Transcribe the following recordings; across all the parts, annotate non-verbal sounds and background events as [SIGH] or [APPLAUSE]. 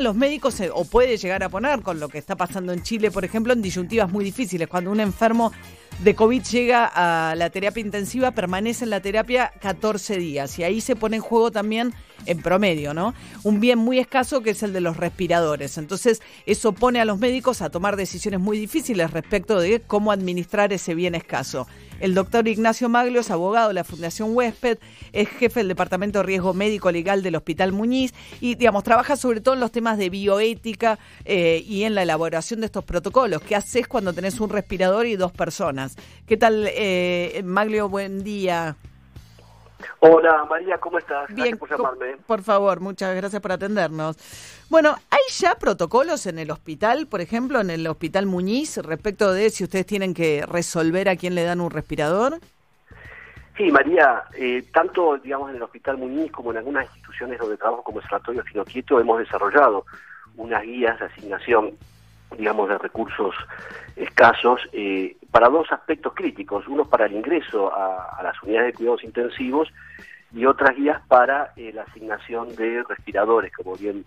los médicos se- o puede llegar a poner con lo que está pasando en Chile, por ejemplo, en disyuntivas muy difíciles. Cuando un enfermo de COVID llega a la terapia intensiva, permanece en la terapia 14 días y ahí se pone en juego también, en promedio, ¿no? Un bien muy escaso que es el de los respiradores. Entonces, eso pone a los médicos a tomar decisiones muy difíciles respecto de cómo administrar ese bien escaso. El doctor Ignacio Maglio es abogado de la Fundación Huésped, es jefe del Departamento de Riesgo Médico Legal del Hospital Muñiz y, digamos, trabaja sobre todo en los temas de bioética eh, y en la elaboración de estos protocolos. ¿Qué haces cuando tenés un respirador y dos personas? ¿Qué tal, eh, Maglio? Buen día. Hola María, ¿cómo estás? Bien, Gracias por llamarme. por favor, muchas gracias por atendernos. Bueno, ¿hay ya protocolos en el hospital, por ejemplo, en el Hospital Muñiz, respecto de si ustedes tienen que resolver a quién le dan un respirador? Sí, María, eh, tanto digamos en el Hospital Muñiz como en algunas instituciones donde trabajo como el Sanatorio Finoquieto hemos desarrollado unas guías de asignación, digamos, de recursos escasos eh, para dos aspectos críticos. Uno para el ingreso a, las unidades de cuidados intensivos y otras guías para eh, la asignación de respiradores, como bien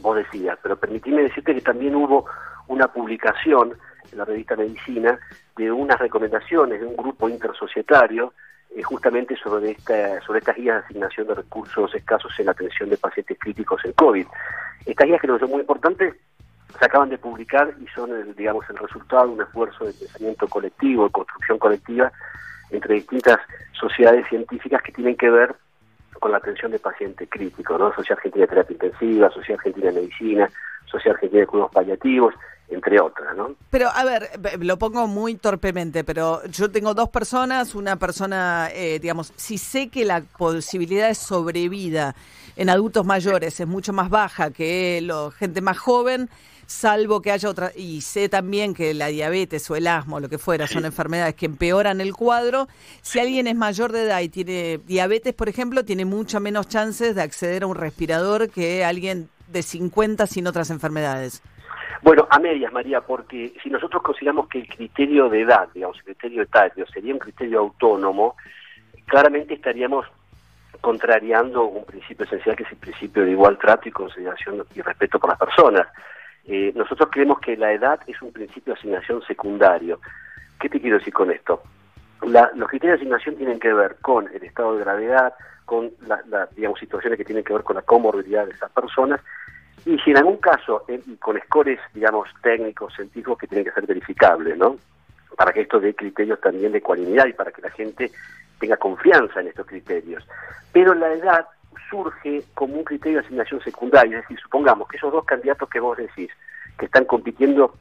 vos decías. Pero permitime decirte que también hubo una publicación en la revista Medicina de unas recomendaciones de un grupo intersocietario eh, justamente sobre esta, sobre estas guías de asignación de recursos escasos en la atención de pacientes críticos en COVID. Estas guías que nos son muy importantes se acaban de publicar y son, el, digamos, el resultado de un esfuerzo de pensamiento colectivo, de construcción colectiva entre distintas sociedades científicas que tienen que ver con la atención de paciente crítico, ¿no? Sociedad Argentina de Terapia Intensiva, Sociedad Argentina de Medicina, Sociedad Argentina de Cuidados Paliativos, entre otras, ¿no? Pero, a ver, lo pongo muy torpemente, pero yo tengo dos personas, una persona, eh, digamos, si sé que la posibilidad de sobrevida en adultos mayores es mucho más baja que la gente más joven, salvo que haya otra, y sé también que la diabetes o el asma o lo que fuera son [CLEARS THROAT] enfermedades que empeoran el cuadro, si alguien es mayor de edad y tiene diabetes, por ejemplo, tiene mucho menos chances de acceder a un respirador que alguien de 50 sin otras enfermedades. Bueno, a medias, María, porque si nosotros consideramos que el criterio de edad, digamos, el criterio etario, sería un criterio autónomo, claramente estaríamos contrariando un principio esencial que es el principio de igual trato y consideración y respeto por las personas. Eh, nosotros creemos que la edad es un principio de asignación secundario. ¿Qué te quiero decir con esto? La- los criterios de asignación tienen que ver con el estado de gravedad, con la, la, digamos, situaciones que tienen que ver con la comorbilidad de esas personas, y si en algún caso, eh, con scores, digamos, técnicos, científicos que tienen que ser verificables, ¿no? Para que esto dé criterios también de cualidad y para que la gente tenga confianza en estos criterios. Pero la edad surge como un criterio de asignación secundaria, es decir, supongamos que esos dos candidatos que vos decís, que están compitiendo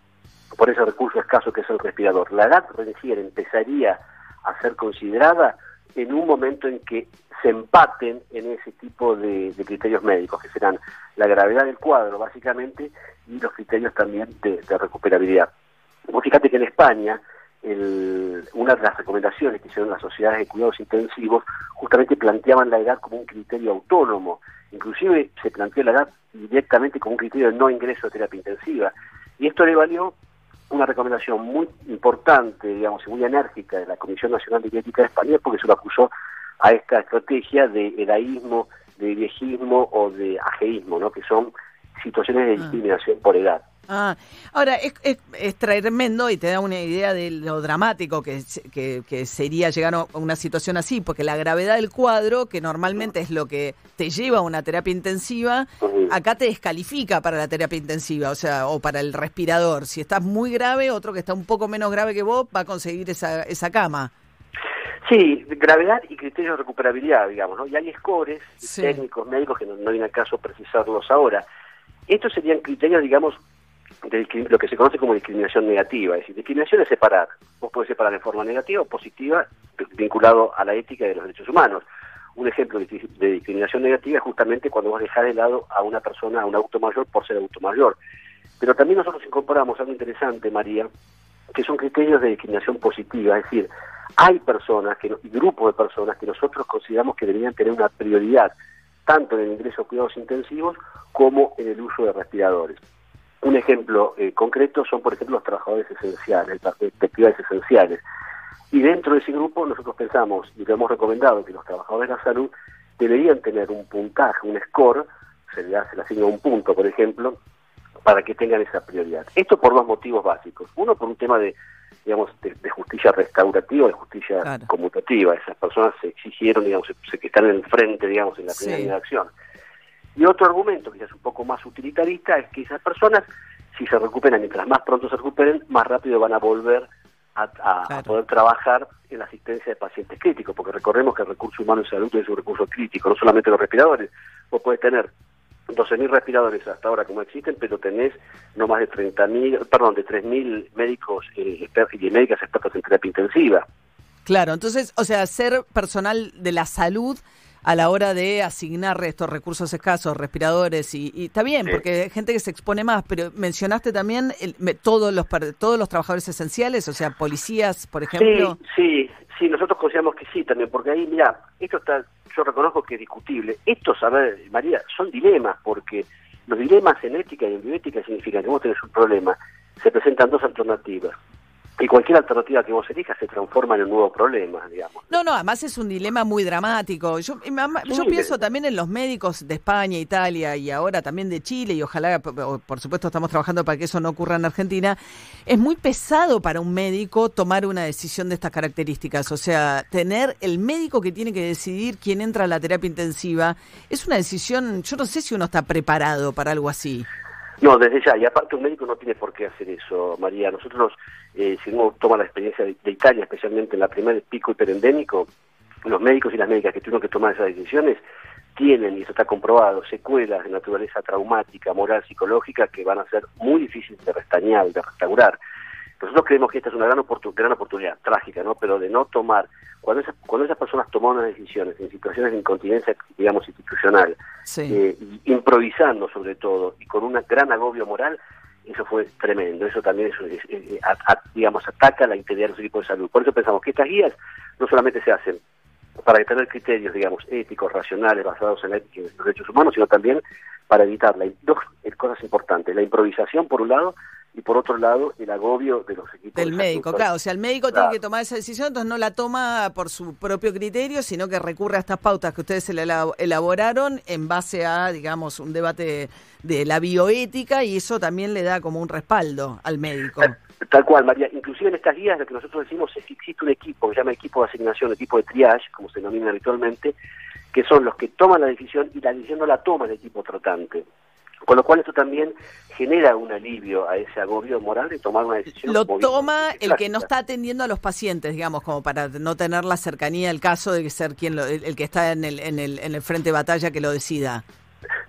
por ese recurso escaso que es el respirador, la edad recién empezaría a ser considerada en un momento en que se empaten en ese tipo de, de criterios médicos, que serán la gravedad del cuadro, básicamente, y los criterios también de, de recuperabilidad. Vos fíjate que en España, el- una de las recomendaciones que hicieron las sociedades de cuidados intensivos justamente planteaban la edad como un criterio autónomo. Inclusive se planteó la edad directamente como un criterio de no ingreso a terapia intensiva. Y esto le valió una recomendación muy importante, digamos, y muy enérgica de la Comisión Nacional de Bioética de España, porque se lo acusó a esta estrategia de edadismo, de viejismo o de ajeísmo, ¿no? que son situaciones de Ah. discriminación por edad. Ah, ahora es, es, es tremendo y te da una idea de lo dramático que, que, que sería llegar a una situación así, porque la gravedad del cuadro, que normalmente es lo que te lleva a una terapia intensiva, acá te descalifica para la terapia intensiva, o sea, o para el respirador. Si estás muy grave, otro que está un poco menos grave que vos va a conseguir esa, esa cama. Sí, gravedad y criterios de recuperabilidad, digamos, ¿no? Y hay scores Sí. técnicos, médicos, que no, no viene al caso precisarlos ahora. Estos serían criterios, digamos, de lo que se conoce como discriminación negativa. Es decir, discriminación es separar. Vos podés separar de forma negativa o positiva, vinculado a la ética de los derechos humanos. Un ejemplo de, dis- de discriminación negativa es justamente cuando vos dejás de lado a una persona, a un auto mayor, por ser auto mayor. Pero también nosotros incorporamos algo interesante, María, que son criterios de discriminación positiva, es decir, hay personas que y grupos de personas que nosotros consideramos que deberían tener una prioridad tanto en el ingreso a cuidados intensivos como en el uso de respiradores. Un ejemplo eh, concreto son, por ejemplo, los trabajadores esenciales, las actividades esenciales. Y dentro de ese grupo nosotros pensamos y lo hemos recomendado que los trabajadores de la salud deberían tener un puntaje, un score se le, se le asigna un punto, por ejemplo, para que tengan esa prioridad. Esto por dos motivos básicos. Uno, por un tema de digamos, de, justicia restaurativa, de justicia conmutativa. Esas personas se exigieron, digamos, se, que están en el frente, digamos, en la primera línea de acción. Y otro argumento, que es un poco más utilitarista, es que esas personas, si se recuperan, mientras más pronto se recuperen, más rápido van a volver a, poder trabajar en la asistencia de pacientes críticos, porque recordemos que el recurso humano en salud es un recurso crítico, no solamente los respiradores. Vos podés tener 12.000 respiradores hasta ahora como existen, pero tenés no más de 30.000, perdón, de 3.000 médicos eh, y médicas expertos en terapia intensiva. Claro, entonces, o sea, ser personal de la salud a la hora de asignar estos recursos escasos, respiradores, y, está bien, porque hay gente que se expone más, pero mencionaste también todos los todos los trabajadores esenciales, o sea, policías, por ejemplo. Sí, sí, sí, nosotros consideramos que sí también, porque ahí, mira, esto está, yo reconozco que es discutible. Estos, a ver, María, son dilemas, porque los dilemas en ética y en bioética significan que vos tenés un problema, se presentan dos alternativas y cualquier alternativa que vos elijas se transforma en un nuevo problema, digamos. No, no, además es un dilema muy dramático. Yo, yo pienso también en los médicos de España, Italia y ahora también de Chile y ojalá, por supuesto, estamos trabajando para que eso no ocurra en Argentina. Es muy pesado para un médico tomar una decisión de estas características. O sea, tener el médico que tiene que decidir quién entra a la terapia intensiva es una decisión, yo no sé si uno está preparado para algo así. No, desde ya, y aparte un médico no tiene por qué hacer eso, María. Nosotros, eh, si uno toma la experiencia de, Italia, especialmente en la primera pico hiperendémico, los médicos y las médicas que tuvieron que tomar esas decisiones tienen, y eso está comprobado, secuelas de naturaleza traumática, moral, psicológica, que van a ser muy difíciles de restañar, de restaurar. Nosotros creemos que esta es una gran, gran oportunidad, trágica, ¿no? Pero de no tomar, cuando, esas, cuando esas personas toman unas decisiones en situaciones de incontinencia, digamos, institucional, eh, improvisando sobre todo, y con un gran agobio moral, eso fue tremendo. Eso también, es, digamos, ataca la integridad de los equipos de salud. Por eso pensamos que estas guías no solamente se hacen para tener criterios, digamos, éticos, racionales, basados en la ética y los derechos humanos, sino también para evitar la, dos cosas importantes, la improvisación por un lado y por otro lado el agobio de los equipos. Del médico, claro, o sea, el médico tiene que tomar esa decisión, entonces no la toma por su propio criterio, sino que recurre a estas pautas que ustedes se le elaboraron en base a, digamos, un debate de la bioética y eso también le da como un respaldo al médico. Tal, cual, María. Inclusive en estas guías lo que nosotros decimos es que existe un equipo que se llama equipo de asignación, equipo de triage, como se denomina habitualmente, que son los que toman la decisión y la decisión no la toma el equipo tratante. Con lo cual esto también genera un alivio a ese agobio moral de tomar una decisión. Lo toma el que no está atendiendo a los pacientes, digamos, como para no tener la cercanía del caso de ser quien el, que está en el, en, el, en el frente de batalla que lo decida.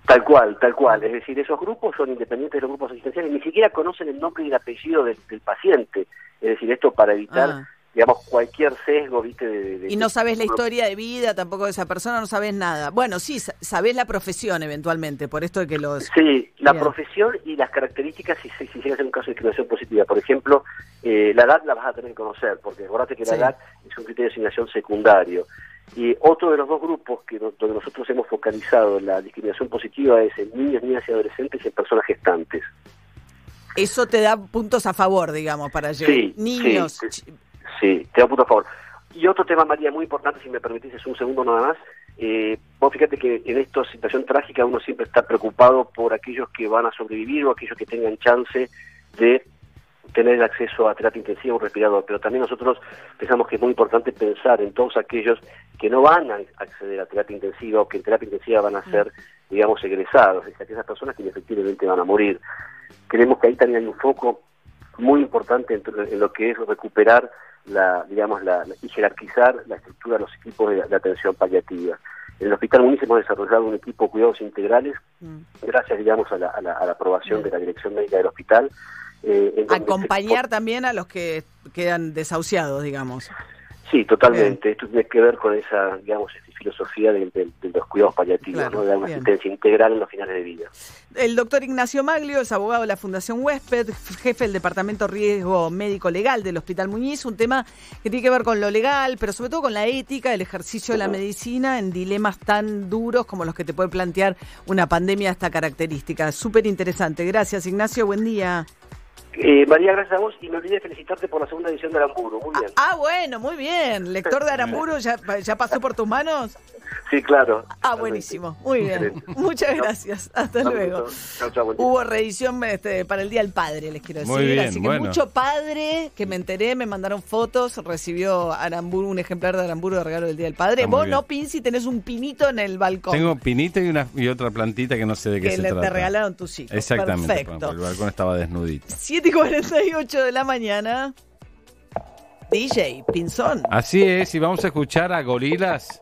Tal cual, tal cual. Es decir, esos grupos son independientes de los grupos asistenciales, ni siquiera conocen el nombre y el apellido del, paciente. Es decir, esto para evitar ah digamos, cualquier sesgo, ¿viste? De, y no sabes la historia de vida tampoco de esa persona, no sabes nada. Bueno, sí, sabes la profesión eventualmente, por esto de que los... Sí, la profesión y las características si, si, si un caso de discriminación positiva. Por ejemplo, eh, la edad la vas a tener que conocer, porque acordate que la edad es un criterio de asignación secundario. Y otro de los dos grupos que donde nosotros hemos focalizado la discriminación positiva es en niños, niñas y adolescentes y en personas gestantes. Eso te da puntos a favor, digamos, para llegar. Sí, niños, Sí, te da punto a favor. Y otro tema, María, muy importante, si me permitís un segundo nada más. Eh, vos fíjate que en esta situación trágica uno siempre está preocupado por aquellos que van a sobrevivir o aquellos que tengan chance de tener acceso a terapia intensiva o respirador, pero también nosotros pensamos que es muy importante pensar en todos aquellos que no van a acceder a terapia intensiva o que en terapia intensiva van a mm. ser, digamos, egresados, es aquellas personas que efectivamente van a morir. Creemos que ahí también hay un foco muy importante en lo que es recuperar la, digamos, la, y jerarquizar la estructura de los equipos de, atención paliativa. En el Hospital Muniz hemos desarrollado un equipo de cuidados integrales, mm. gracias, digamos, a la, a la, aprobación de la Dirección Médica del Hospital. Eh, Acompañar también a los que quedan desahuciados, digamos. Sí, totalmente. Esto tiene que ver con esa, digamos, filosofía de, los cuidados paliativos, ¿no? de una asistencia integral en los finales de vida. El doctor Ignacio Maglio es abogado de la Fundación Huésped, jefe del Departamento Riesgo Médico Legal del Hospital Muñiz, un tema que tiene que ver con lo legal, pero sobre todo con la ética, el ejercicio de la medicina en dilemas tan duros como los que te puede plantear una pandemia de esta característica. Súper interesante. Gracias, Ignacio. Buen día. Eh, María, gracias a vos y me olvidé de felicitarte por la segunda edición de Aramburu. Muy bien. Ah, bueno, muy bien. Lector de [LAUGHS] Aramburu, ¿ya, ya pasó por tus manos? Sí, claro. Ah, buenísimo. Muy bien. [LAUGHS] Muchas gracias. Hasta luego. Hubo reedición este, para el Día del Padre, les quiero decir. Muy bien, Así que bueno. mucho padre que me enteré, me mandaron fotos, recibió Aramburu, un ejemplar de Aramburu de regalo del Día del Padre. Vos bien. no, Pinci, tenés un pinito en el balcón. Tengo pinito y, una, y otra plantita que no sé de qué que se le, trata. te regalaron tus hijos. Exactamente, Perfecto. el balcón estaba desnudito. 7 y 48 de la mañana. DJ, Pinzón. Así es, y vamos a escuchar a Gorilas,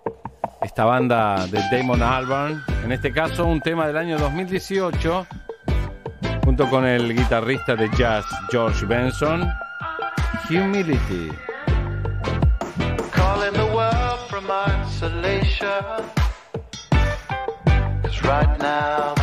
esta banda de Damon Albarn. En este caso, un tema del año 2018, junto con el guitarrista de jazz George Benson, Humility. calling the world from isolation. Cause right now